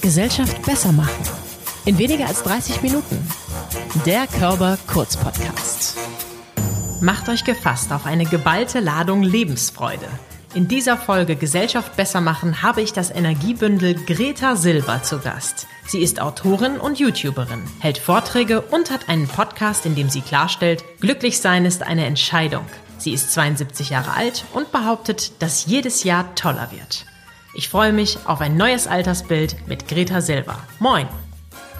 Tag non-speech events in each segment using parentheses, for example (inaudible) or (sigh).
Gesellschaft besser machen. In weniger als 30 Minuten. Der Körper Kurz Podcast. Macht euch gefasst auf eine geballte Ladung Lebensfreude. In dieser Folge Gesellschaft besser machen habe ich das Energiebündel Greta Silber zu Gast. Sie ist Autorin und YouTuberin, hält Vorträge und hat einen Podcast, in dem sie klarstellt, glücklich sein ist eine Entscheidung. Sie ist 72 Jahre alt und behauptet, dass jedes Jahr toller wird. Ich freue mich auf ein neues Altersbild mit Greta Silber. Moin!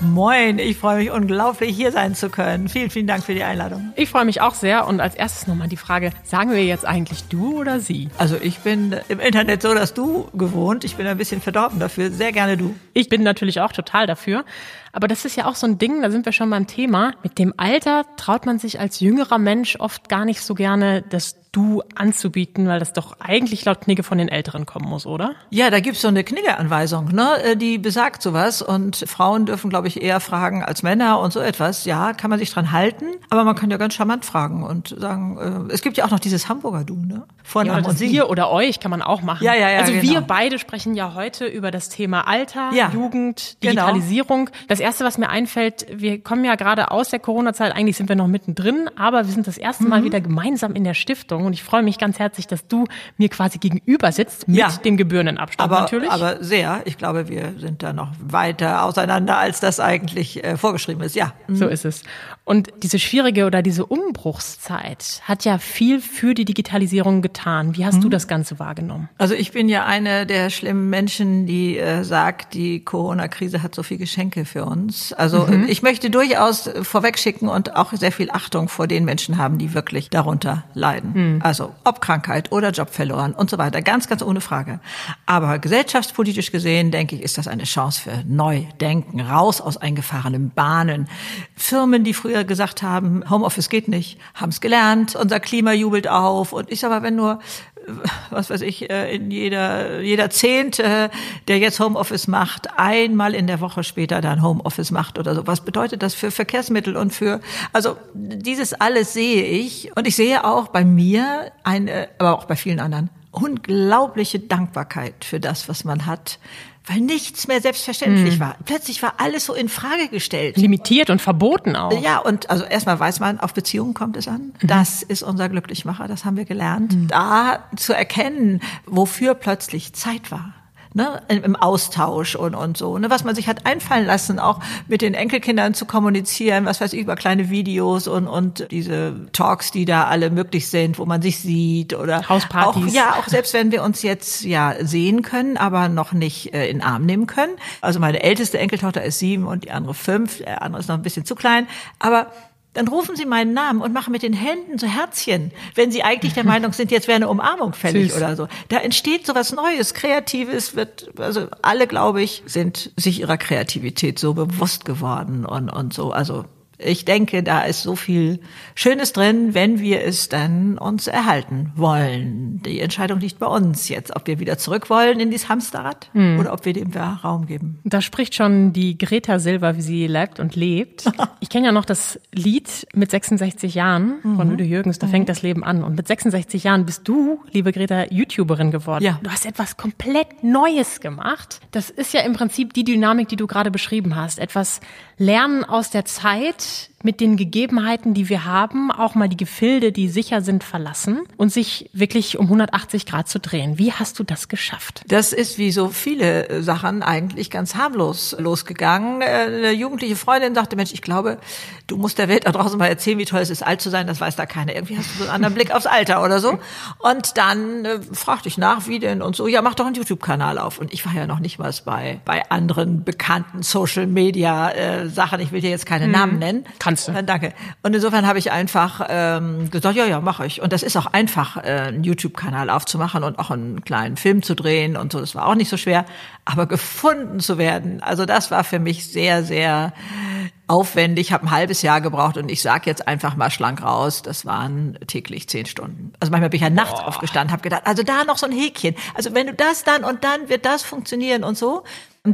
Moin, ich freue mich unglaublich, hier sein zu können. Vielen, vielen Dank für die Einladung. Ich freue mich auch sehr. Und als erstes nochmal die Frage, sagen wir jetzt eigentlich du oder sie? Also ich bin im Internet so, dass du gewohnt. Ich bin ein bisschen verdorben dafür. Sehr gerne du. Ich bin natürlich auch total dafür. Aber das ist ja auch so ein Ding, da sind wir schon beim Thema. Mit dem Alter traut man sich als jüngerer Mensch oft gar nicht so gerne das Du anzubieten, weil das doch eigentlich laut Knigge von den Älteren kommen muss, oder? Ja, da gibt's so eine Knigge-Anweisung, ne? Äh, die besagt sowas. Und Frauen dürfen, glaube ich, eher fragen als Männer und so etwas. Ja, kann man sich dran halten. Aber man kann ja ganz charmant fragen und sagen, äh, es gibt ja auch noch dieses Hamburger Du, ne? Vornamen ja, und Sie. Wir oder euch kann man auch machen. Ja, ja, ja. Also genau. wir beide sprechen ja heute über das Thema Alter, ja, Jugend, genau. Digitalisierung. Genau. Das erste, was mir einfällt, wir kommen ja gerade aus der Corona-Zeit, eigentlich sind wir noch mittendrin, aber wir sind das erste Mal mhm. wieder gemeinsam in der Stiftung und ich freue mich ganz herzlich, dass du mir quasi gegenüber sitzt, mit ja. dem gebührenden Abstand aber, natürlich. Aber sehr. Ich glaube, wir sind da noch weiter auseinander, als das eigentlich äh, vorgeschrieben ist. Ja. Mhm. So ist es. Und diese schwierige oder diese Umbruchszeit hat ja viel für die Digitalisierung getan. Wie hast mhm. du das Ganze wahrgenommen? Also ich bin ja eine der schlimmen Menschen, die äh, sagt, die Corona-Krise hat so viel Geschenke für uns. Also mhm. ich möchte durchaus vorwegschicken und auch sehr viel Achtung vor den Menschen haben, die wirklich darunter leiden. Mhm. Also ob Krankheit oder Job verloren und so weiter. Ganz, ganz ohne Frage. Aber gesellschaftspolitisch gesehen, denke ich, ist das eine Chance für Neudenken, raus aus eingefahrenen Bahnen. Firmen, die früher gesagt haben, Homeoffice geht nicht, haben es gelernt, unser Klima jubelt auf. Und ich sag mal, wenn nur was weiß ich, äh, in jeder, jeder Zehnte, der jetzt Homeoffice macht, einmal in der Woche später dann Homeoffice macht oder so. Was bedeutet das für Verkehrsmittel und für, also dieses alles sehe ich und ich sehe auch bei mir eine, aber auch bei vielen anderen, unglaubliche Dankbarkeit für das, was man hat, weil nichts mehr selbstverständlich mhm. war. Plötzlich war alles so in Frage gestellt. Limitiert und verboten auch. Ja, und also erstmal weiß man, auf Beziehungen kommt es an. Mhm. Das ist unser Glücklichmacher, das haben wir gelernt. Mhm. Da zu erkennen, wofür plötzlich Zeit war ne, im Austausch und, und so, ne, was man sich hat einfallen lassen, auch mit den Enkelkindern zu kommunizieren, was weiß ich, über kleine Videos und, und diese Talks, die da alle möglich sind, wo man sich sieht oder Hauspartys. Auch, ja, auch selbst wenn wir uns jetzt ja sehen können, aber noch nicht äh, in Arm nehmen können. Also meine älteste Enkeltochter ist sieben und die andere fünf, der andere ist noch ein bisschen zu klein, aber dann rufen Sie meinen Namen und machen mit den Händen so Herzchen, wenn Sie eigentlich der Meinung sind, jetzt wäre eine Umarmung fällig Süß. oder so. Da entsteht so was Neues, Kreatives, wird, also alle, glaube ich, sind sich ihrer Kreativität so bewusst geworden und, und so. Also ich denke, da ist so viel Schönes drin, wenn wir es dann uns erhalten wollen. Die Entscheidung liegt bei uns jetzt, ob wir wieder zurück wollen in dieses Hamsterrad hm. oder ob wir dem Raum geben. Da spricht schon die Greta Silber, wie sie lebt und lebt. (laughs) Ich kenne ja noch das Lied mit 66 Jahren von mhm. Lüde Jürgens, da mhm. fängt das Leben an. Und mit 66 Jahren bist du, liebe Greta, YouTuberin geworden. Ja. Du hast etwas komplett Neues gemacht. Das ist ja im Prinzip die Dynamik, die du gerade beschrieben hast. Etwas lernen aus der Zeit, it mit den Gegebenheiten, die wir haben, auch mal die Gefilde, die sicher sind, verlassen und sich wirklich um 180 Grad zu drehen. Wie hast du das geschafft? Das ist wie so viele äh, Sachen eigentlich ganz harmlos losgegangen. Äh, eine jugendliche Freundin sagte, Mensch, ich glaube, du musst der Welt da draußen mal erzählen, wie toll es ist, alt zu sein. Das weiß da keiner. Irgendwie hast du so einen anderen Blick aufs Alter oder so. Und dann äh, fragte ich nach, wie denn und so. Ja, mach doch einen YouTube-Kanal auf. Und ich war ja noch nicht mal bei, bei anderen bekannten Social-Media-Sachen. Ich will dir jetzt keine hm. Namen nennen. Kannst du. Äh, danke. Und insofern habe ich einfach ähm, gesagt, ja, ja, mache ich. Und das ist auch einfach, äh, einen YouTube-Kanal aufzumachen und auch einen kleinen Film zu drehen und so. Das war auch nicht so schwer. Aber gefunden zu werden, also das war für mich sehr, sehr aufwendig, habe ein halbes Jahr gebraucht und ich sage jetzt einfach mal schlank raus, das waren täglich zehn Stunden. Also manchmal bin ich ja nachts Boah. aufgestanden, habe gedacht, also da noch so ein Häkchen. Also wenn du das dann und dann wird das funktionieren und so.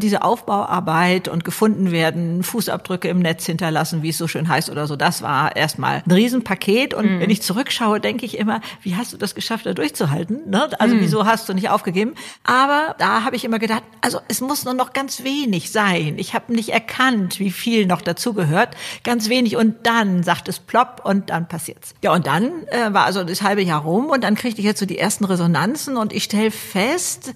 diese Aufbauarbeit und gefunden werden, Fußabdrücke im Netz hinterlassen, wie es so schön heißt oder so, das war erstmal ein Riesenpaket. Und mhm. wenn ich zurückschaue, denke ich immer, wie hast du das geschafft, da durchzuhalten? Ne? Also mhm. wieso hast du nicht aufgegeben? Aber da habe ich immer gedacht, also es muss nur noch ganz wenig sein. Ich habe nicht erkannt, wie viel noch dazugehört. Ganz wenig. Und dann sagt es plopp und dann passiert's. Ja, und dann äh, war also das halbe Jahr rum und dann kriegte ich jetzt so die ersten Resonanzen und ich stelle fest,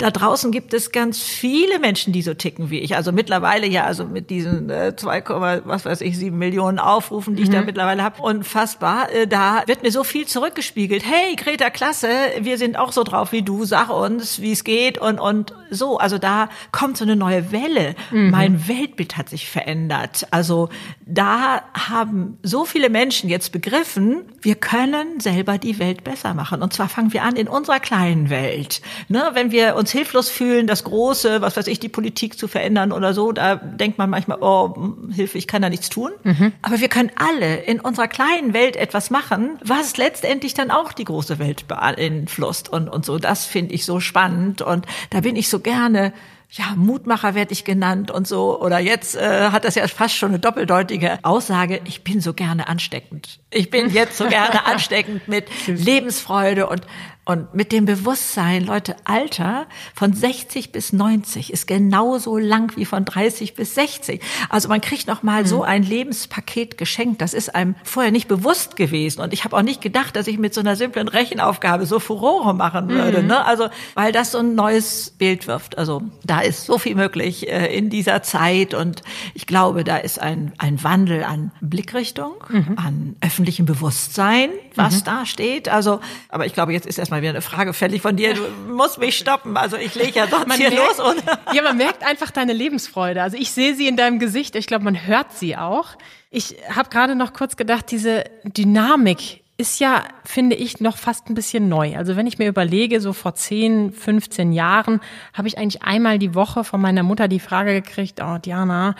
da draußen gibt es ganz viele Menschen, die so ticken wie ich. Also mittlerweile ja, also mit diesen äh, 2, was weiß ich, 7 Millionen Aufrufen, die ich mhm. da mittlerweile habe, unfassbar. Äh, da wird mir so viel zurückgespiegelt. Hey, Greta, klasse, wir sind auch so drauf wie du, sag uns, wie es geht und, und so. Also da kommt so eine neue Welle. Mhm. Mein Weltbild hat sich verändert. Also da haben so viele Menschen jetzt begriffen, wir können selber die Welt besser machen. Und zwar fangen wir an in unserer kleinen Welt. Ne, wenn wir uns uns hilflos fühlen, das Große, was weiß ich, die Politik zu verändern oder so, da denkt man manchmal, oh, Hilfe, ich kann da nichts tun. Mhm. Aber wir können alle in unserer kleinen Welt etwas machen, was letztendlich dann auch die große Welt beeinflusst und, und so. Das finde ich so spannend und da bin ich so gerne ja, Mutmacher werde ich genannt und so. Oder jetzt äh, hat das ja fast schon eine doppeldeutige Aussage. Ich bin so gerne ansteckend. Ich bin jetzt so gerne (laughs) ansteckend mit Lebensfreude und und mit dem Bewusstsein, Leute, Alter von 60 bis 90 ist genauso lang wie von 30 bis 60. Also man kriegt noch mal mhm. so ein Lebenspaket geschenkt. Das ist einem vorher nicht bewusst gewesen. Und ich habe auch nicht gedacht, dass ich mit so einer simplen Rechenaufgabe so Furore machen würde. Mhm. Ne? Also weil das so ein neues Bild wirft. Also da ist so viel möglich äh, in dieser Zeit. Und ich glaube, da ist ein, ein Wandel an Blickrichtung, mhm. an öffentlichem Bewusstsein, was mhm. da steht. Also, aber ich glaube, jetzt ist erstmal mal wieder eine Frage fällig von dir. Du musst mich stoppen. Also ich lege ja sonst man hier merkt, los. Und (laughs) ja, man merkt einfach deine Lebensfreude. Also ich sehe sie in deinem Gesicht. Ich glaube, man hört sie auch. Ich habe gerade noch kurz gedacht, diese Dynamik ist ja, finde ich, noch fast ein bisschen neu. Also wenn ich mir überlege, so vor 10, 15 Jahren habe ich eigentlich einmal die Woche von meiner Mutter die Frage gekriegt, oh Diana,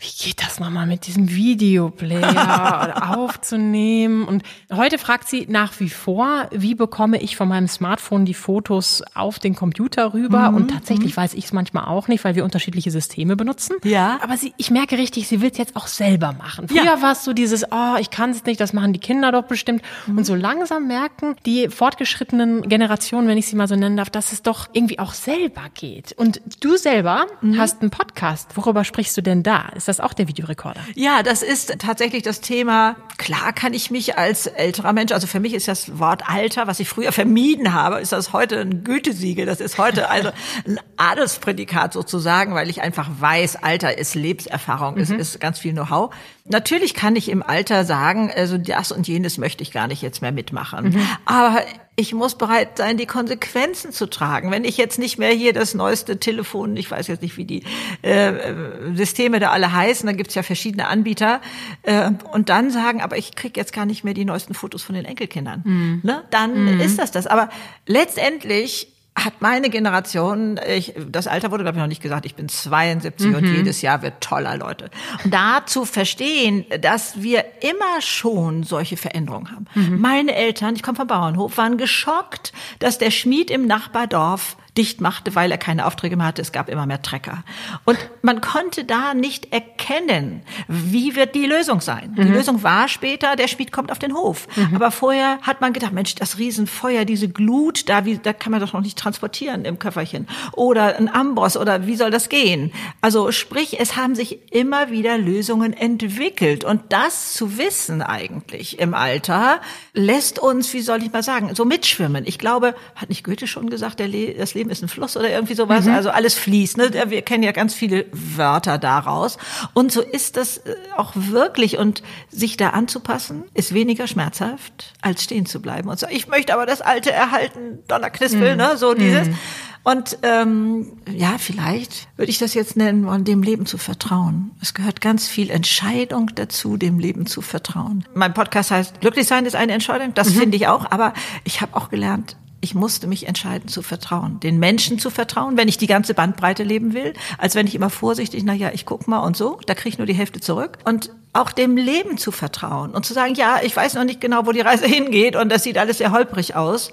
wie geht das nochmal mit diesem Videoplayer (laughs) aufzunehmen? Und heute fragt sie nach wie vor, wie bekomme ich von meinem Smartphone die Fotos auf den Computer rüber? Mhm. Und tatsächlich mhm. weiß ich es manchmal auch nicht, weil wir unterschiedliche Systeme benutzen. Ja. Aber sie, ich merke richtig, sie will es jetzt auch selber machen. Früher ja. war es so dieses, oh, ich kann es nicht, das machen die Kinder doch bestimmt. Mhm. Und so langsam merken die fortgeschrittenen Generationen, wenn ich sie mal so nennen darf, dass es doch irgendwie auch selber geht. Und du selber mhm. hast einen Podcast. Worüber sprichst du denn da? Ist das auch der Videorekorder? Ja, das ist tatsächlich das Thema. Klar kann ich mich als älterer Mensch, also für mich ist das Wort Alter, was ich früher vermieden habe, ist das heute ein Gütesiegel. Das ist heute also ein Adelsprädikat sozusagen, weil ich einfach weiß, Alter ist Lebenserfahrung, mhm. ist, ist ganz viel Know-how. Natürlich kann ich im Alter sagen, also das und jenes möchte ich gar nicht jetzt mehr mitmachen. Mhm. Aber ich muss bereit sein, die Konsequenzen zu tragen. Wenn ich jetzt nicht mehr hier das neueste Telefon, ich weiß jetzt nicht, wie die äh, Systeme da alle heißen, da gibt's ja verschiedene Anbieter, äh, und dann sagen, aber ich krieg jetzt gar nicht mehr die neuesten Fotos von den Enkelkindern, mhm. ne? dann mhm. ist das das. Aber letztendlich hat meine Generation, ich, das Alter wurde glaube ich noch nicht gesagt, ich bin 72 mhm. und jedes Jahr wird toller, Leute. Und da zu verstehen, dass wir immer schon solche Veränderungen haben. Mhm. Meine Eltern, ich komme vom Bauernhof, waren geschockt, dass der Schmied im Nachbardorf dicht machte, weil er keine Aufträge mehr hatte. Es gab immer mehr Trecker. Und man konnte da nicht erkennen, wie wird die Lösung sein. Mhm. Die Lösung war später, der Schmied kommt auf den Hof. Mhm. Aber vorher hat man gedacht, Mensch, das Riesenfeuer, diese Glut, da, wie, da kann man doch noch nicht transportieren im Köfferchen. Oder ein Amboss, oder wie soll das gehen? Also sprich, es haben sich immer wieder Lösungen entwickelt. Und das zu wissen eigentlich im Alter, lässt uns, wie soll ich mal sagen, so mitschwimmen. Ich glaube, hat nicht Goethe schon gesagt, der Le das Leben ist ein Fluss oder irgendwie sowas. Mhm. Also alles fließt. Ne? Wir kennen ja ganz viele Wörter daraus. Und so ist das äh, auch wirklich. Und sich da anzupassen, ist weniger schmerzhaft, als stehen zu bleiben und so. Ich möchte aber das Alte erhalten, Donnerknispel, mhm. ne? So dieses. Mhm. Und ähm, ja, vielleicht würde ich das jetzt nennen, dem Leben zu vertrauen. Es gehört ganz viel Entscheidung dazu, dem Leben zu vertrauen. Mein Podcast heißt Glücklich sein ist eine Entscheidung. Das mhm. finde ich auch. Aber ich habe auch gelernt, ich musste mich entscheiden zu vertrauen, den Menschen zu vertrauen, wenn ich die ganze Bandbreite leben will, als wenn ich immer vorsichtig, na ja, ich guck mal und so, da kriege ich nur die Hälfte zurück. Und auch dem Leben zu vertrauen und zu sagen, ja, ich weiß noch nicht genau, wo die Reise (laughs) hingeht und das sieht alles sehr holprig aus,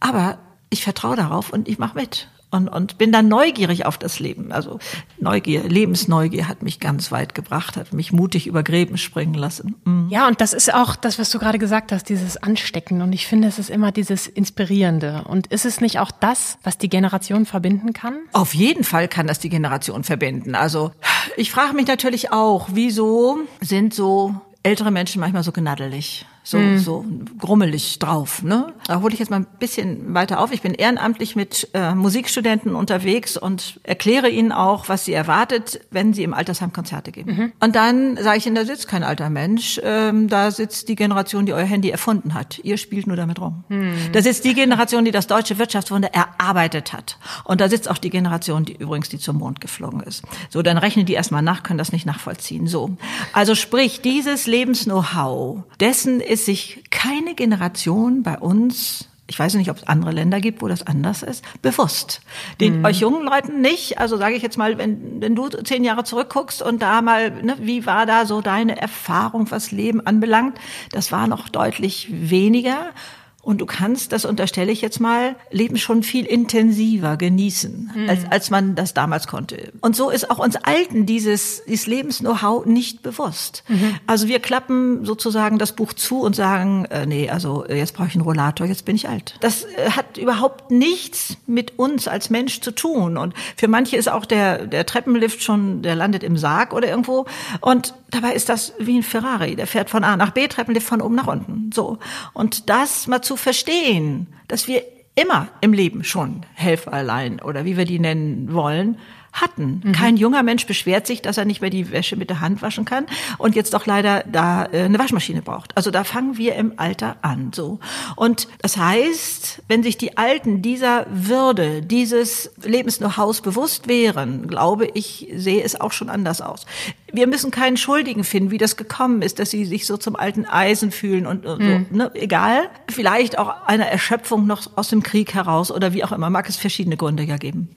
aber ich vertraue darauf und ich mache mit. Und, und bin dann neugierig auf das Leben. Also Neugier, Lebensneugier hat mich ganz weit gebracht, hat mich mutig über Gräben springen lassen. Mhm. Ja, und das ist auch das, was du gerade gesagt hast, dieses Anstecken. Und ich finde, es ist immer dieses Inspirierende. Und ist es nicht auch das, was die Generation verbinden kann? Auf jeden Fall kann das die Generation verbinden. Also ich frage mich natürlich auch, wieso sind so ältere Menschen manchmal so gnaddelig? So, mhm. so grummelig drauf. Ne? Da hole ich jetzt mal ein bisschen weiter auf. Ich bin ehrenamtlich mit äh, Musikstudenten unterwegs und erkläre ihnen auch, was sie erwartet, wenn sie im Altersheim Konzerte geben. Mhm. Und dann sage ich ihnen, da sitzt kein alter Mensch, ähm, da sitzt die Generation, die euer Handy erfunden hat. Ihr spielt nur damit rum. Mhm. Da sitzt die Generation, die das deutsche Wirtschaftswunder erarbeitet hat. Und da sitzt auch die Generation, die übrigens die zum Mond geflogen ist. So, dann rechnen die erstmal nach, können das nicht nachvollziehen. So. Also sprich, dieses Lebens-Know-how, dessen ist ist sich keine Generation bei uns ich weiß nicht, ob es andere Länder gibt, wo das anders ist, bewusst. Den mhm. euch jungen Leuten nicht. Also sage ich jetzt mal, wenn, wenn du zehn Jahre zurückguckst und da mal, ne, wie war da so deine Erfahrung, was Leben anbelangt? Das war noch deutlich weniger. Und du kannst, das unterstelle ich jetzt mal, Leben schon viel intensiver genießen, mhm. als, als man das damals konnte. Und so ist auch uns Alten dieses, dieses Lebens-Know-how nicht bewusst. Mhm. Also wir klappen sozusagen das Buch zu und sagen, äh, nee, also jetzt brauche ich einen Rollator, jetzt bin ich alt. Das äh, hat überhaupt nichts mit uns als Mensch zu tun. Und für manche ist auch der, der Treppenlift schon, der landet im Sarg oder irgendwo. Und dabei ist das wie ein Ferrari, der fährt von A nach B, Treppenlift von oben nach unten. So. Und das mal zu verstehen, dass wir immer im Leben schon Helferlein oder wie wir die nennen wollen, hatten. Mhm. Kein junger Mensch beschwert sich, dass er nicht mehr die Wäsche mit der Hand waschen kann und jetzt doch leider da äh, eine Waschmaschine braucht. Also da fangen wir im Alter an, so. Und das heißt, wenn sich die Alten dieser Würde, dieses Lebens-Know-hows bewusst wären, glaube ich, sehe es auch schon anders aus. Wir müssen keinen Schuldigen finden, wie das gekommen ist, dass sie sich so zum alten Eisen fühlen und, und mhm. so, ne? egal. Vielleicht auch einer Erschöpfung noch aus dem Krieg heraus oder wie auch immer, mag es verschiedene Gründe ja geben.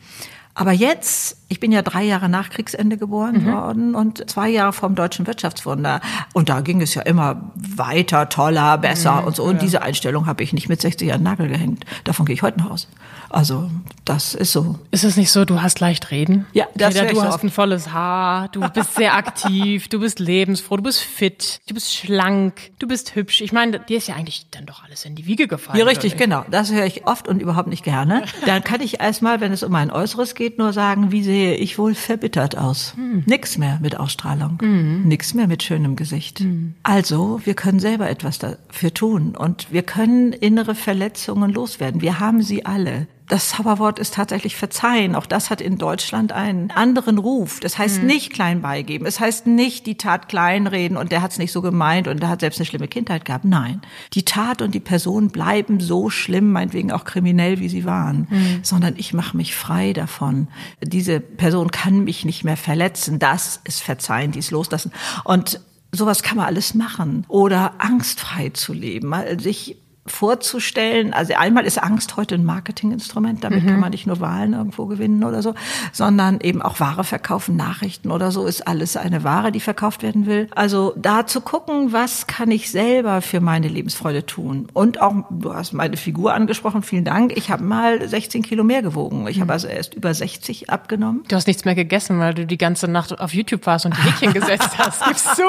Aber jetzt, ich bin ja drei Jahre nach Kriegsende geboren mhm. worden und zwei Jahre vom deutschen Wirtschaftswunder. Und da ging es ja immer weiter, toller, besser mhm, und so. Und ja. diese Einstellung habe ich nicht mit 60 an Nagel gehängt. Davon gehe ich heute nach Hause. Also das ist so. Ist es nicht so, du hast leicht reden? Ja, das Frida, du hast oft. ein volles Haar, du bist sehr (laughs) aktiv, du bist lebensfroh, du bist fit, du bist schlank, du bist hübsch. Ich meine, dir ist ja eigentlich dann doch alles in die Wiege gefallen. Ja, richtig, genau. Das höre ich oft und überhaupt nicht gerne. (laughs) Dann kann ich erstmal, wenn es um mein Äußeres geht, nur sagen, wie sehe ich wohl verbittert aus. Hm. Nix mehr mit Ausstrahlung, hm. nix mehr mit schönem Gesicht. Hm. Also, wir können selber etwas dafür tun und wir können innere Verletzungen loswerden. Wir haben sie alle. Das Zauberwort ist tatsächlich verzeihen. Auch das hat in Deutschland einen anderen Ruf. Das heißt mhm. nicht klein beigeben. Es heißt nicht die Tat kleinreden und der hat es nicht so gemeint und der hat selbst eine schlimme Kindheit gehabt. Nein. Die Tat und die Person bleiben so schlimm, meinetwegen auch kriminell, wie sie waren. Mhm. Sondern ich mache mich frei davon. Diese Person kann mich nicht mehr verletzen. Das ist verzeihen, dies loslassen. Und sowas kann man alles machen. Oder angstfrei zu leben, sich vorzustellen. Also einmal ist Angst heute ein Marketinginstrument, damit mhm. kann man nicht nur Wahlen irgendwo gewinnen oder so, sondern eben auch Ware verkaufen, Nachrichten oder so ist alles eine Ware, die verkauft werden will. Also da zu gucken, was kann ich selber für meine Lebensfreude tun. Und auch, du hast meine Figur angesprochen, vielen Dank. Ich habe mal 16 Kilo mehr gewogen. Ich habe mhm. also erst über 60 abgenommen. Du hast nichts mehr gegessen, weil du die ganze Nacht auf YouTube warst und die Häkchen gesetzt hast. (laughs) Gibst du?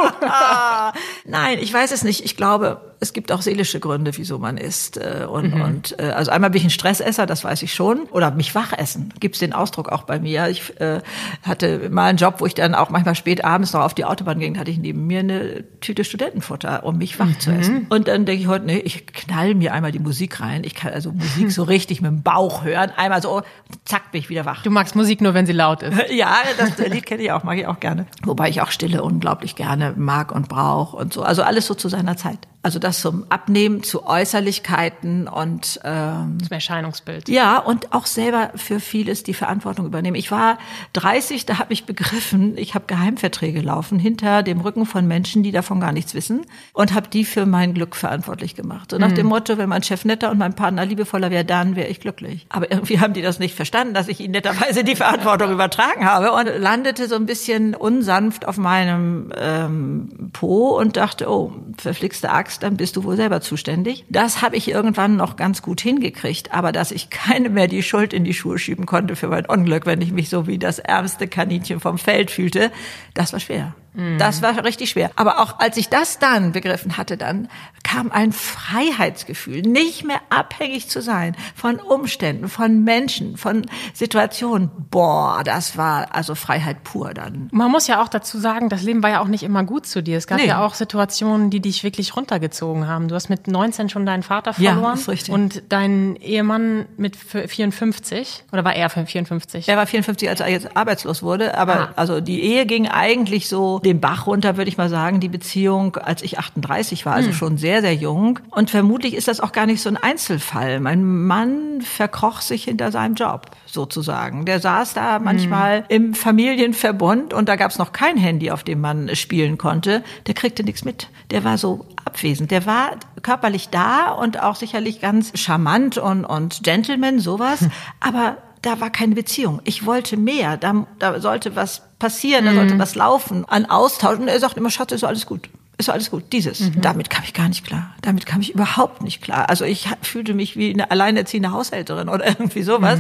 (laughs) Nein, ich weiß es nicht. Ich glaube, es gibt auch seelische Gründe, wieso man isst. Äh, und, mhm. und äh, also einmal bin ich ein Stressesser, das weiß ich schon. Oder mich wach essen. Gibt es den Ausdruck auch bei mir. Ich äh, hatte mal einen Job, wo ich dann auch manchmal spät abends noch auf die Autobahn ging, hatte ich neben mir eine Tüte Studentenfutter, um mich wach mhm. zu essen. Und dann denke ich heute, nee, ich knall mir einmal die Musik rein. Ich kann also Musik so (laughs) richtig mit dem Bauch hören. Einmal so, zack, bin ich wieder wach. Du magst Musik nur, wenn sie laut ist. (laughs) ja, das Lied kenne ich auch, mag ich auch gerne. Wobei ich auch Stille unglaublich gerne mag und brauche und so. Also alles so zu seiner Zeit. Also das zum Abnehmen, zu Äußerlichkeiten und ähm, zum Erscheinungsbild. Ja, und auch selber für vieles die Verantwortung übernehmen. Ich war 30, da habe ich begriffen, ich habe Geheimverträge laufen hinter dem Rücken von Menschen, die davon gar nichts wissen und habe die für mein Glück verantwortlich gemacht. So nach mhm. dem Motto, wenn mein Chef netter und mein Partner liebevoller wäre, dann wäre ich glücklich. Aber irgendwie haben die das nicht verstanden, dass ich ihnen netterweise die Verantwortung (laughs) übertragen habe und landete so ein bisschen unsanft auf meinem ähm, Po und dachte, oh, verflixte Axt, dann bist du wohl selber zuständig. Das habe ich irgendwann noch ganz gut hingekriegt, aber dass ich keine mehr die Schuld in die Schuhe schieben konnte für mein Unglück, wenn ich mich so wie das ärmste Kaninchen vom Feld fühlte, das war schwer. Das war richtig schwer. Aber auch als ich das dann begriffen hatte, dann kam ein Freiheitsgefühl, nicht mehr abhängig zu sein von Umständen, von Menschen, von Situationen. Boah, das war also Freiheit pur dann. Man muss ja auch dazu sagen, das Leben war ja auch nicht immer gut zu dir. Es gab Nee. ja auch Situationen, die dich wirklich runtergezogen haben. Du hast mit 19 schon deinen Vater Ja, verloren ist richtig. und deinen Ehemann mit 54 oder war er 54? Er war 54, als er jetzt arbeitslos wurde, aber Ah. also die Ehe ging eigentlich so den Bach runter, würde ich mal sagen, die Beziehung, als ich 38 war, also Hm. schon sehr, sehr jung. Und vermutlich ist das auch gar nicht so ein Einzelfall. Mein Mann verkroch sich hinter seinem Job, sozusagen. Der saß da Hm. manchmal im Familienverbund und da gab es noch kein Handy, auf dem man spielen konnte. Der kriegte nichts mit. Der war so abwesend. Der war körperlich da und auch sicherlich ganz charmant und, und Gentleman, sowas. Hm. Aber da war keine Beziehung. Ich wollte mehr. Da, da sollte was passieren, da sollte was laufen an Austausch. Und er sagt immer, Schatz, ist alles gut. Ist alles gut. Dieses. Damit kam ich gar nicht klar. Damit kam ich überhaupt nicht klar. Also ich fühlte mich wie eine alleinerziehende Haushälterin oder (laughs) irgendwie sowas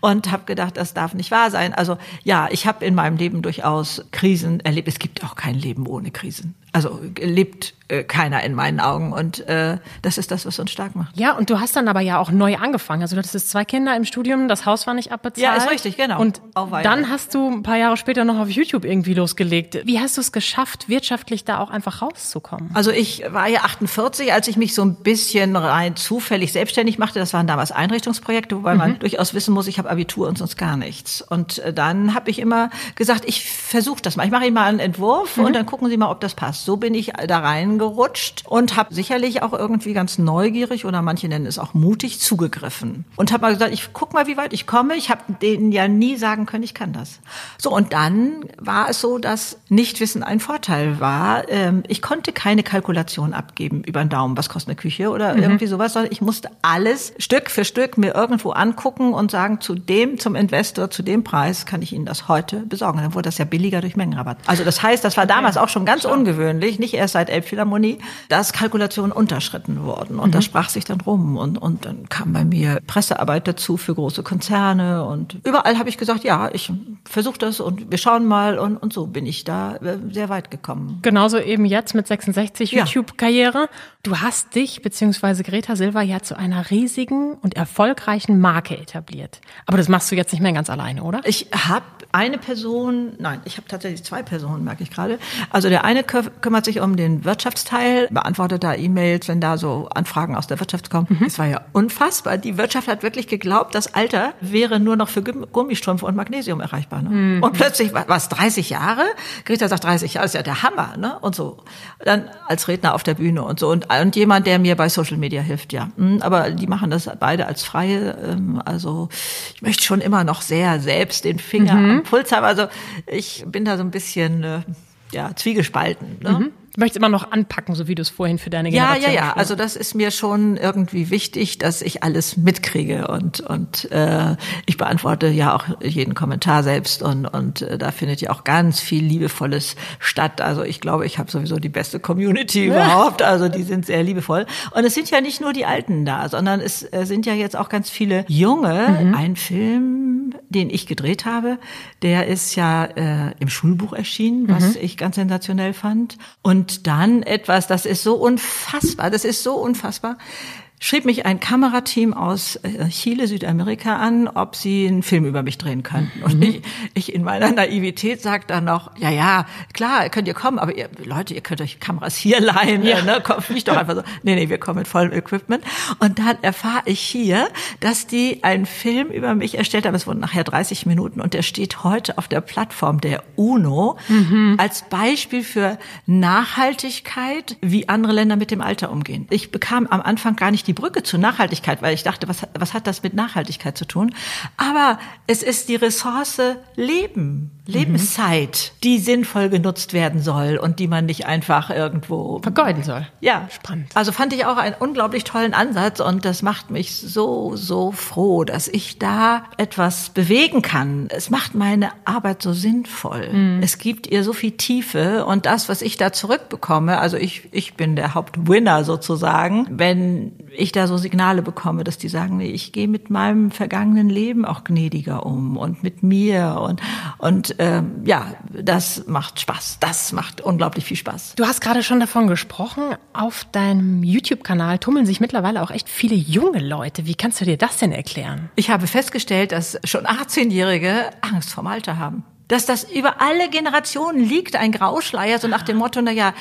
und habe gedacht, das darf nicht wahr sein. Also ja, ich habe in meinem Leben durchaus Krisen erlebt. Es gibt auch kein Leben ohne Krisen. Also lebt äh, keiner in meinen Augen und äh, das ist das, was uns stark macht. Ja, und du hast dann aber ja auch neu angefangen. Also du hattest zwei Kinder im Studium, das Haus war nicht abbezahlt. Ja, ist richtig, genau. Und dann hast du ein paar Jahre später noch auf YouTube irgendwie losgelegt. Wie hast du es geschafft, wirtschaftlich da auch einfach rauszukommen? Also ich war ja 48, als ich mich so ein bisschen rein zufällig selbstständig machte. Das waren damals Einrichtungsprojekte, wobei man durchaus wissen muss, ich habe Abitur und sonst gar nichts. Und äh, dann habe ich immer gesagt, ich versuche das mal. Ich mache Ihnen mal einen Entwurf und dann gucken Sie mal, ob das passt. So bin ich da reingerutscht und habe sicherlich auch irgendwie ganz neugierig oder manche nennen es auch mutig zugegriffen. Und habe mal gesagt, ich guck mal, wie weit ich komme. Ich habe denen ja nie sagen können, ich kann das. So, und dann war es so, dass Nichtwissen ein Vorteil war. Ähm, ich konnte keine Kalkulation abgeben über den Daumen, was kostet eine Küche oder irgendwie sowas, sondern ich musste alles Stück für Stück mir irgendwo angucken und sagen, zu dem, zum Investor, zu dem Preis kann ich Ihnen das heute besorgen. Dann wurde das ja billiger durch Mengenrabatt. Also das heißt, das war damals auch schon ganz ungewöhnlich, nicht erst seit Elbphilharmonie, dass Kalkulationen unterschritten wurden. Und das sprach sich dann rum. Und, und dann kam bei mir Pressearbeit dazu für große Konzerne. Und überall habe ich gesagt, ja, ich versuche das und wir schauen mal. Und, und so bin ich da äh, sehr weit gekommen. Genauso eben jetzt mit 66 Ja. YouTube-Karriere. Du hast dich bzw. Greta Silva ja zu einer riesigen und erfolgreichen Marke etabliert. Aber das machst du jetzt nicht mehr ganz alleine, oder? Ich habe eine Person, nein, ich habe tatsächlich zwei Personen, merke ich gerade. Also der eine kü- kümmert sich um den Wirtschaftsteil, beantwortet da E-Mails, wenn da so Anfragen aus der Wirtschaft kommen. Es war ja unfassbar. Die Wirtschaft hat wirklich geglaubt, das Alter wäre nur noch für Gum- Gummistrümpfe und Magnesium erreichbar. Ne? Und plötzlich war es 30 Jahre. Greta sagt 30 Jahre ist ja der Hammer, ne? Und so. Dann als Redner auf der Bühne und so und, und jemand, der mir bei Social Media hilft, ja. Hm, Aber die machen das beide als Freie. Ähm, also ich möchte schon immer noch sehr selbst den Finger am Puls haben. Also ich bin da so ein bisschen äh, ja zwiegespalten. Ne? Du möchtest immer noch anpacken, so wie du es vorhin für deine Ja, Generation ja, ja. schon- Also das ist mir schon irgendwie wichtig, dass ich alles mitkriege und und äh, ich beantworte ja auch jeden Kommentar selbst und und äh, da findet ja auch ganz viel liebevolles statt. Also ich glaube, ich habe sowieso die beste Community (laughs) überhaupt. Also die sind sehr liebevoll und es sind ja nicht nur die Alten da, sondern es äh, sind ja jetzt auch ganz viele Junge. Ein Film, den ich gedreht habe, der ist ja äh, im Schulbuch erschienen, was ich ganz sensationell fand. Und dann etwas, das ist so unfassbar, das ist so unfassbar. Schrieb mich ein Kamerateam aus äh, Chile, Südamerika an, ob sie einen Film über mich drehen könnten. Und ich, ich in meiner Naivität sag dann noch, ja, ja, klar, könnt ihr kommen, aber ihr, Leute, ihr könnt euch Kameras hier leihen, Ja. ne? Kommt nicht doch einfach so. Nee, nee, wir kommen mit vollem Equipment. Und dann erfahre ich hier, dass die einen Film über mich erstellt haben. Es wurden nachher 30 Minuten und der steht heute auf der Plattform der UNO als Beispiel für Nachhaltigkeit, wie andere Länder mit dem Alter umgehen. Ich bekam am Anfang gar nicht die Brücke zur Nachhaltigkeit, weil ich dachte, was, was hat das mit Nachhaltigkeit zu tun? Aber es ist die Ressource Leben. Lebenszeit, die sinnvoll genutzt werden soll und die man nicht einfach irgendwo vergeuden soll. Ja, spannend. Also fand ich auch einen unglaublich tollen Ansatz und das macht mich so, so froh, dass ich da etwas bewegen kann. Es macht meine Arbeit so sinnvoll. Mhm. Es gibt ihr so viel Tiefe und das, was ich da zurückbekomme, also ich, ich bin der Hauptwinner sozusagen, wenn ich da so Signale bekomme, dass die sagen, nee, ich gehe mit meinem vergangenen Leben auch gnädiger um und mit mir und, und ähm, ja, das macht Spaß. Das macht unglaublich viel Spaß. Du hast gerade schon davon gesprochen. Auf deinem YouTube-Kanal tummeln sich mittlerweile auch echt viele junge Leute. Wie kannst du dir das denn erklären? Ich habe festgestellt, dass schon 18-Jährige Angst vorm Alter haben dass das über alle Generationen liegt, ein Grauschleier, so nach dem Motto, na ja,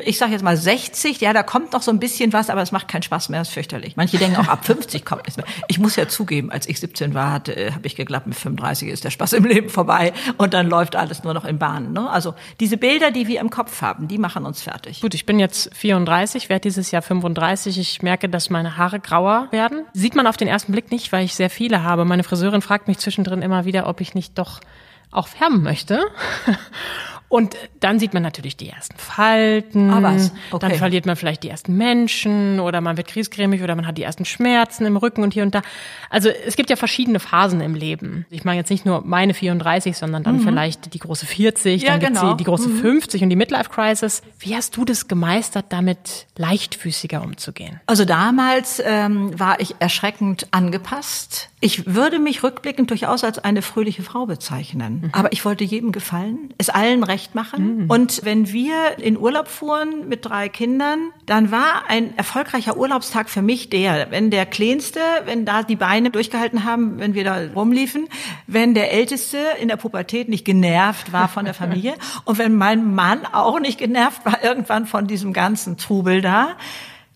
ich sage jetzt mal 60, ja, da kommt noch so ein bisschen was, aber es macht keinen Spaß mehr, das ist fürchterlich. Manche denken auch, ab 50 kommt nichts mehr. Ich muss ja zugeben, als ich 17 war, hatte, äh, habe ich geglaubt, mit 35 ist der Spaß im Leben vorbei und dann läuft alles nur noch in Bahnen. Ne? Also diese Bilder, die wir im Kopf haben, die machen uns fertig. Gut, ich bin jetzt 34, werde dieses Jahr 35. Ich merke, dass meine Haare grauer werden. Sieht man auf den ersten Blick nicht, weil ich sehr viele habe. Meine Friseurin fragt mich zwischendrin immer wieder, ob ich nicht doch auch färben möchte. Und dann sieht man natürlich die ersten Falten. Ah, was? Okay. Dann verliert man vielleicht die ersten Menschen oder man wird kriesgrämig oder man hat die ersten Schmerzen im Rücken und hier und da. Also es gibt ja verschiedene Phasen im Leben. Ich meine jetzt nicht nur meine 34, sondern dann mhm. vielleicht die große 40, ja, dann genau. gibt's die, die große mhm. 50 und die Midlife Crisis. Wie hast du das gemeistert, damit leichtfüßiger umzugehen? Also damals ähm, war ich erschreckend angepasst. Ich würde mich rückblickend durchaus als eine fröhliche Frau bezeichnen. Mhm. Aber ich wollte jedem gefallen, es allen recht machen. Mhm. Und wenn wir in Urlaub fuhren mit drei Kindern, dann war ein erfolgreicher Urlaubstag für mich der, wenn der Kleinste, wenn da die Beine durchgehalten haben, wenn wir da rumliefen, wenn der Älteste in der Pubertät nicht genervt war von der Familie (laughs) und wenn mein Mann auch nicht genervt war irgendwann von diesem ganzen Trubel da,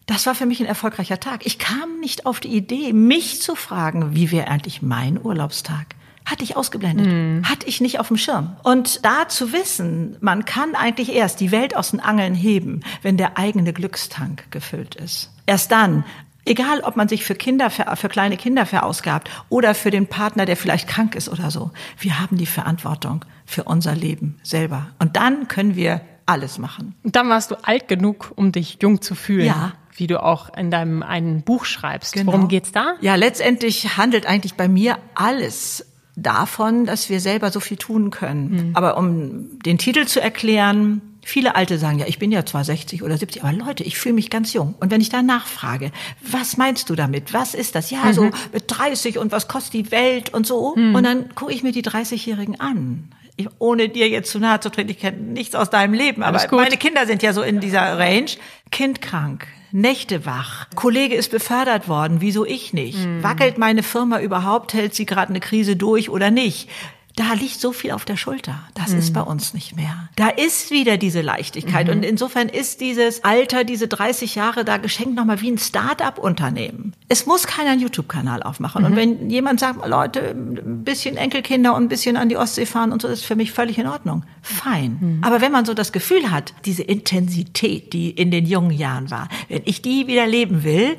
das war für mich ein erfolgreicher Tag. Ich kam nicht auf die Idee, mich zu fragen, wie wäre eigentlich mein Urlaubstag? Hatte ich ausgeblendet. Mm. Hatte ich nicht auf dem Schirm. Und da zu wissen, man kann eigentlich erst die Welt aus den Angeln heben, wenn der eigene Glückstank gefüllt ist. Erst dann Egal, ob man sich für Kinder, für, für, kleine Kinder verausgabt oder für den Partner, der vielleicht krank ist oder so. Wir haben die Verantwortung für unser Leben selber. Und dann können wir alles machen. Und dann warst du alt genug, um dich jung zu fühlen. Ja wie du auch in deinem einen Buch schreibst. Genau. Worum geht's da? Ja, letztendlich handelt eigentlich bei mir alles davon, dass wir selber so viel tun können. Mhm. Aber um den Titel zu erklären, Viele Alte sagen ja, ich bin ja zwar 60 oder 70, aber Leute, ich fühle mich ganz jung. Und wenn ich da nachfrage, was meinst du damit? Was ist das? Ja, mhm. so mit 30 und was kostet die Welt und so. Mhm. Und dann gucke ich mir die 30-Jährigen an. Ich, ohne dir jetzt zu nahe zu treten, ich kenne nichts aus deinem Leben, aber meine Kinder sind ja so in dieser Range. Kind krank, Nächte wach. Kollege ist befördert worden, wieso ich nicht? Mhm. Wackelt meine Firma überhaupt? Hält sie gerade eine Krise durch oder nicht? Da liegt so viel auf der Schulter. Das mhm. ist bei uns nicht mehr. Da ist wieder diese Leichtigkeit. Mhm. Und insofern ist dieses Alter, diese 30 Jahre da geschenkt nochmal wie ein Start-up-Unternehmen. Es muss keiner einen YouTube-Kanal aufmachen. Mhm. Und wenn jemand sagt, Leute, ein bisschen Enkelkinder und ein bisschen an die Ostsee fahren und so, ist für mich völlig in Ordnung. Fein. Mhm. Aber wenn man so das Gefühl hat, diese Intensität, die in den jungen Jahren war, wenn ich die wieder leben will,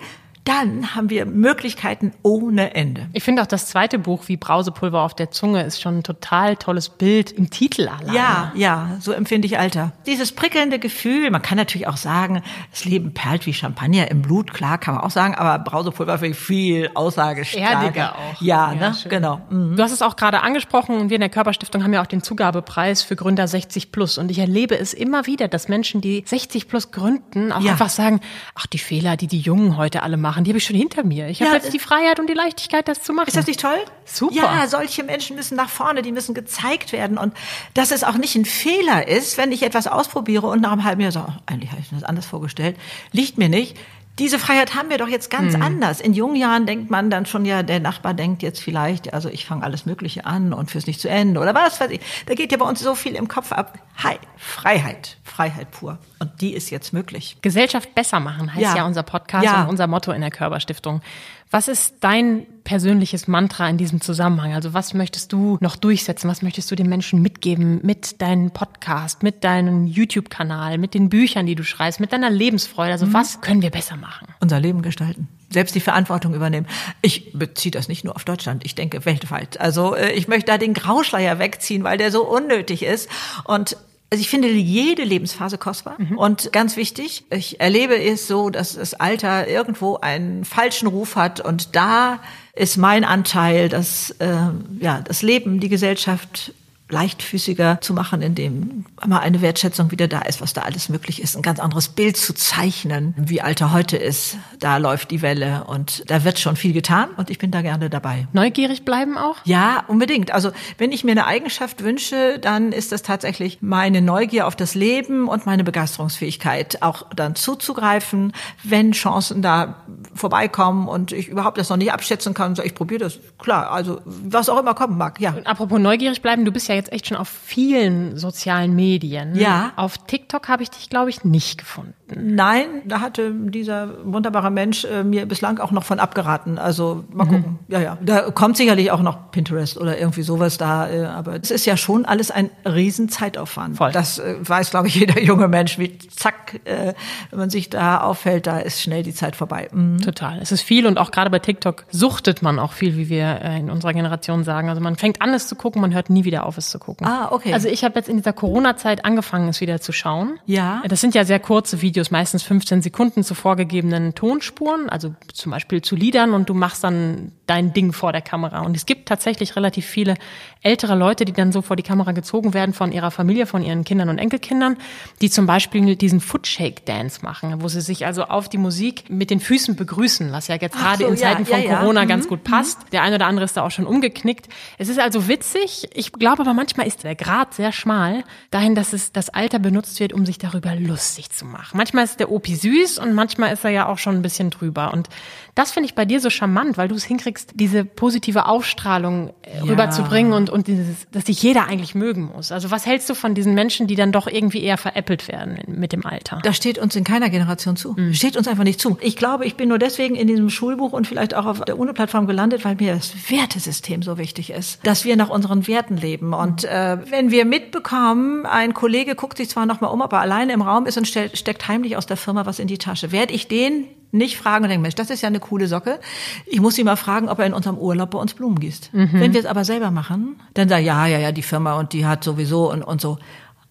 dann haben wir Möglichkeiten ohne Ende. Ich finde auch das zweite Buch, wie Brausepulver auf der Zunge, ist schon ein total tolles Bild im Titel allein. Ja, ja, so empfinde ich Alter. Dieses prickelnde Gefühl, man kann natürlich auch sagen, das Leben perlt wie Champagner im Blut, klar, kann man auch sagen, aber Brausepulver finde ich viel aussagestärker. Erdiger auch. Ja, ja ne? genau. Mhm. Du hast es auch gerade angesprochen und wir in der Körperstiftung haben ja auch den Zugabepreis für Gründer 60 plus und ich erlebe es immer wieder, dass Menschen, die 60 plus gründen, auch ja. einfach sagen, ach, die Fehler, die die Jungen heute alle machen, machen, die habe ich schon hinter mir. Ich habe ja, jetzt die Freiheit und die Leichtigkeit, das zu machen. Ist das nicht toll? Super. Ja, solche Menschen müssen nach vorne, die müssen gezeigt werden und dass es auch nicht ein Fehler ist, wenn ich etwas ausprobiere und nach einem halben Jahr so, oh, eigentlich habe ich mir das anders vorgestellt, liegt mir nicht diese Freiheit haben wir doch jetzt ganz mhm. anders. In jungen Jahren denkt man dann schon ja, der Nachbar denkt jetzt vielleicht, also ich fange alles Mögliche an und fürs nicht zu Ende oder was weiß ich. Da geht ja bei uns so viel im Kopf ab. Hi, Freiheit, Freiheit pur. Und die ist jetzt möglich. Gesellschaft besser machen heißt ja, ja unser Podcast ja. und unser Motto in der Körperstiftung. Was ist dein persönliches Mantra in diesem Zusammenhang? Also was möchtest du noch durchsetzen? Was möchtest du den Menschen mitgeben mit deinem Podcast, mit deinem YouTube-Kanal, mit den Büchern, die du schreibst, mit deiner Lebensfreude? Also mhm. was können wir besser machen? Unser Leben gestalten. selbst die Verantwortung übernehmen. Ich beziehe das nicht nur auf Deutschland, ich denke weltweit. Also äh, ich möchte da den Grauschleier wegziehen, weil der so unnötig ist. Und also ich finde jede Lebensphase kostbar mhm. und ganz wichtig. Ich erlebe es so, dass das Alter irgendwo einen falschen Ruf hat und da ist mein Anteil, dass äh, ja das Leben, die Gesellschaft leichtfüßiger zu machen, indem immer eine Wertschätzung wieder da ist, was da alles möglich ist, ein ganz anderes Bild zu zeichnen, wie Alter heute ist. Da läuft die Welle und da wird schon viel getan und ich bin da gerne dabei. Neugierig bleiben auch? Ja, unbedingt. Also wenn ich mir eine Eigenschaft wünsche, dann ist das tatsächlich meine Neugier auf das Leben und meine Begeisterungsfähigkeit, auch dann zuzugreifen, wenn Chancen da vorbeikommen und ich überhaupt das noch nicht abschätzen kann. So, ich probiere das. Klar, also was auch immer kommen mag. Ja. Und apropos neugierig bleiben, du bist ja jetzt echt schon auf vielen sozialen Medien. Ja. Auf TikTok habe ich dich, glaube ich, nicht gefunden. Nein, da hatte dieser wunderbare Mensch äh, mir bislang auch noch von abgeraten. Also mal mhm. gucken. Ja, ja. Da kommt sicherlich auch noch Pinterest oder irgendwie sowas da. Äh, aber es ist ja schon alles ein Riesenzeitaufwand. Voll. Das äh, weiß, glaube ich, (laughs) jeder junge Mensch, wie zack, wenn man sich da auffällt, da ist schnell die Zeit vorbei. Mhm. Total. Es ist viel und auch gerade bei TikTok suchtet man auch viel, wie wir in unserer Generation sagen. Also man fängt an, es zu gucken, man hört nie wieder auf, es zu gucken. Ah, okay. Also ich habe jetzt in dieser Corona-Zeit angefangen, es wieder zu schauen. Ja. Das sind ja sehr kurze Videos Videos meistens 15 Sekunden zu vorgegebenen Tonspuren, also zum Beispiel zu Liedern und du machst dann dein Ding vor der Kamera. Und es gibt tatsächlich relativ viele ältere Leute, die dann so vor die Kamera gezogen werden von ihrer Familie, von ihren Kindern und Enkelkindern, die zum Beispiel diesen Footshake Dance machen, wo sie sich also auf die Musik mit den Füßen begrüßen, was ja jetzt Ach gerade so, in Zeiten ja, von ja, Corona ja. ganz mhm. gut passt. Mhm. Der eine oder andere ist da auch schon umgeknickt. Es ist also witzig. Ich glaube aber manchmal ist der Grad sehr schmal dahin, dass es das Alter benutzt wird, um sich darüber lustig zu machen. Manchmal ist der Opi süß und manchmal ist er ja auch schon ein bisschen drüber. Und das finde ich bei dir so charmant, weil du es hinkriegst, diese positive Aufstrahlung äh, ja. rüberzubringen und, und dieses, dass dich jeder eigentlich mögen muss. Also was hältst du von diesen Menschen, die dann doch irgendwie eher veräppelt werden mit dem Alter? Das steht uns in keiner Generation zu. Mhm. Steht uns einfach nicht zu. Ich glaube, ich bin nur deswegen in diesem Schulbuch und vielleicht auch auf der UNO-Plattform gelandet, weil mir das Wertesystem so wichtig ist, dass wir nach unseren Werten leben. Und mhm. äh, wenn wir mitbekommen, ein Kollege guckt sich zwar noch mal um, ob er alleine im Raum ist und steckt heimlich aus der Firma was in die Tasche, werde ich den nicht fragen und denken, Mensch, das ist ja eine coole Socke. Ich muss ihn mal fragen, ob er in unserem Urlaub bei uns Blumen gießt. Mhm. Wenn wir es aber selber machen, dann sagt ja, ja, ja, die Firma und die hat sowieso und, und so.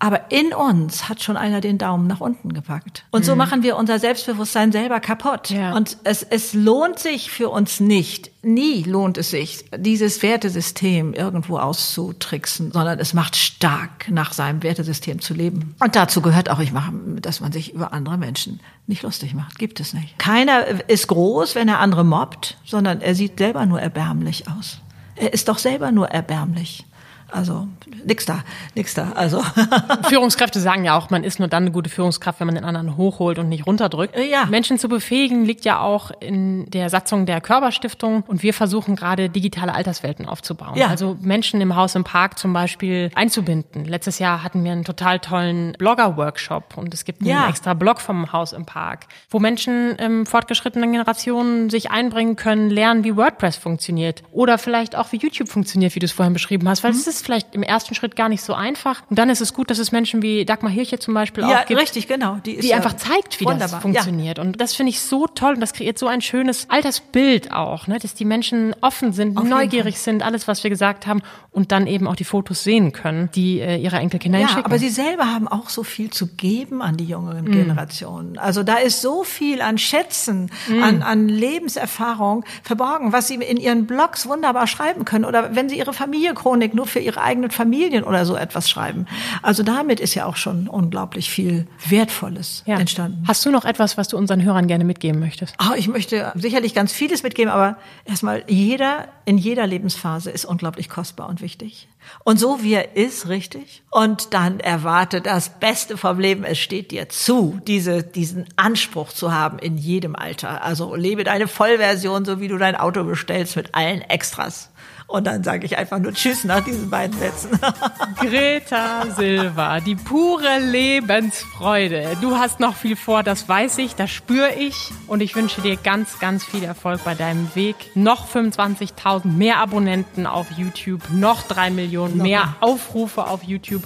Aber in uns hat schon einer den Daumen nach unten gepackt. Und so mhm. machen wir unser Selbstbewusstsein selber kaputt. Ja. Und es, es lohnt sich für uns nicht, nie lohnt es sich, dieses Wertesystem irgendwo auszutricksen, sondern es macht stark, nach seinem Wertesystem zu leben. Und dazu gehört auch, ich mache, dass man sich über andere Menschen nicht lustig macht. Gibt es nicht. Keiner ist groß, wenn er andere mobbt, sondern er sieht selber nur erbärmlich aus. Er ist doch selber nur erbärmlich. Also nix da, nix da. Also (laughs) Führungskräfte sagen ja auch, man ist nur dann eine gute Führungskraft, wenn man den anderen hochholt und nicht runterdrückt. Ja. Menschen zu befähigen liegt ja auch in der Satzung der Körperstiftung und wir versuchen gerade digitale Alterswelten aufzubauen. Ja. Also Menschen im Haus im Park zum Beispiel einzubinden. Letztes Jahr hatten wir einen total tollen Blogger-Workshop und es gibt einen ja. extra Blog vom Haus im Park, wo Menschen im fortgeschrittenen Generationen sich einbringen können, lernen, wie WordPress funktioniert oder vielleicht auch wie YouTube funktioniert, wie du es vorhin beschrieben hast, weil mhm. es ist vielleicht im ersten Schritt gar nicht so einfach. Und dann ist es gut, dass es Menschen wie Dagmar Hirche zum Beispiel ja, auch gibt. Richtig, genau. Die, ist die ja einfach zeigt, wie wunderbar. das funktioniert. Ja. Und das finde ich so toll und das kreiert so ein schönes Altersbild auch, ne? dass die Menschen offen sind, Auf neugierig sind, alles, was wir gesagt haben und dann eben auch die Fotos sehen können, die äh, ihre Enkelkinder ja, schicken. aber sie selber haben auch so viel zu geben an die jüngeren mm. Generationen. Also da ist so viel an Schätzen, mm. an, an Lebenserfahrung verborgen, was sie in ihren Blogs wunderbar schreiben können oder wenn sie ihre Familienchronik nur für ihre eigenen Familien oder so etwas schreiben. Also damit ist ja auch schon unglaublich viel Wertvolles ja. entstanden. Hast du noch etwas, was du unseren Hörern gerne mitgeben möchtest? Oh, ich möchte sicherlich ganz vieles mitgeben, aber erstmal jeder in jeder Lebensphase ist unglaublich kostbar und wichtig. Und so wie er ist, richtig. Und dann erwarte das Beste vom Leben. Es steht dir zu, diese, diesen Anspruch zu haben in jedem Alter. Also lebe deine Vollversion, so wie du dein Auto bestellst, mit allen Extras. Und dann sage ich einfach nur Tschüss nach diesen beiden Sätzen. (laughs) Greta Silva, die pure Lebensfreude. Du hast noch viel vor, das weiß ich, das spüre ich. Und ich wünsche dir ganz, ganz viel Erfolg bei deinem Weg. Noch 25.000 mehr Abonnenten auf YouTube, noch drei Millionen mehr Aufrufe auf YouTube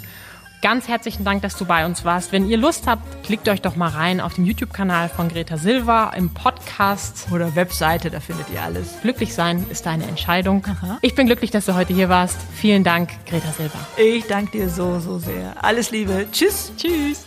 ganz herzlichen Dank, dass du bei uns warst. Wenn ihr Lust habt, klickt euch doch mal rein auf dem YouTube-Kanal von Greta Silva im Podcast. Oder Webseite, da findet ihr alles. Glücklich sein ist deine Entscheidung. Aha. Ich bin glücklich, dass du heute hier warst. Vielen Dank, Greta Silva. Ich danke dir so, so sehr. Alles Liebe. Tschüss. Tschüss.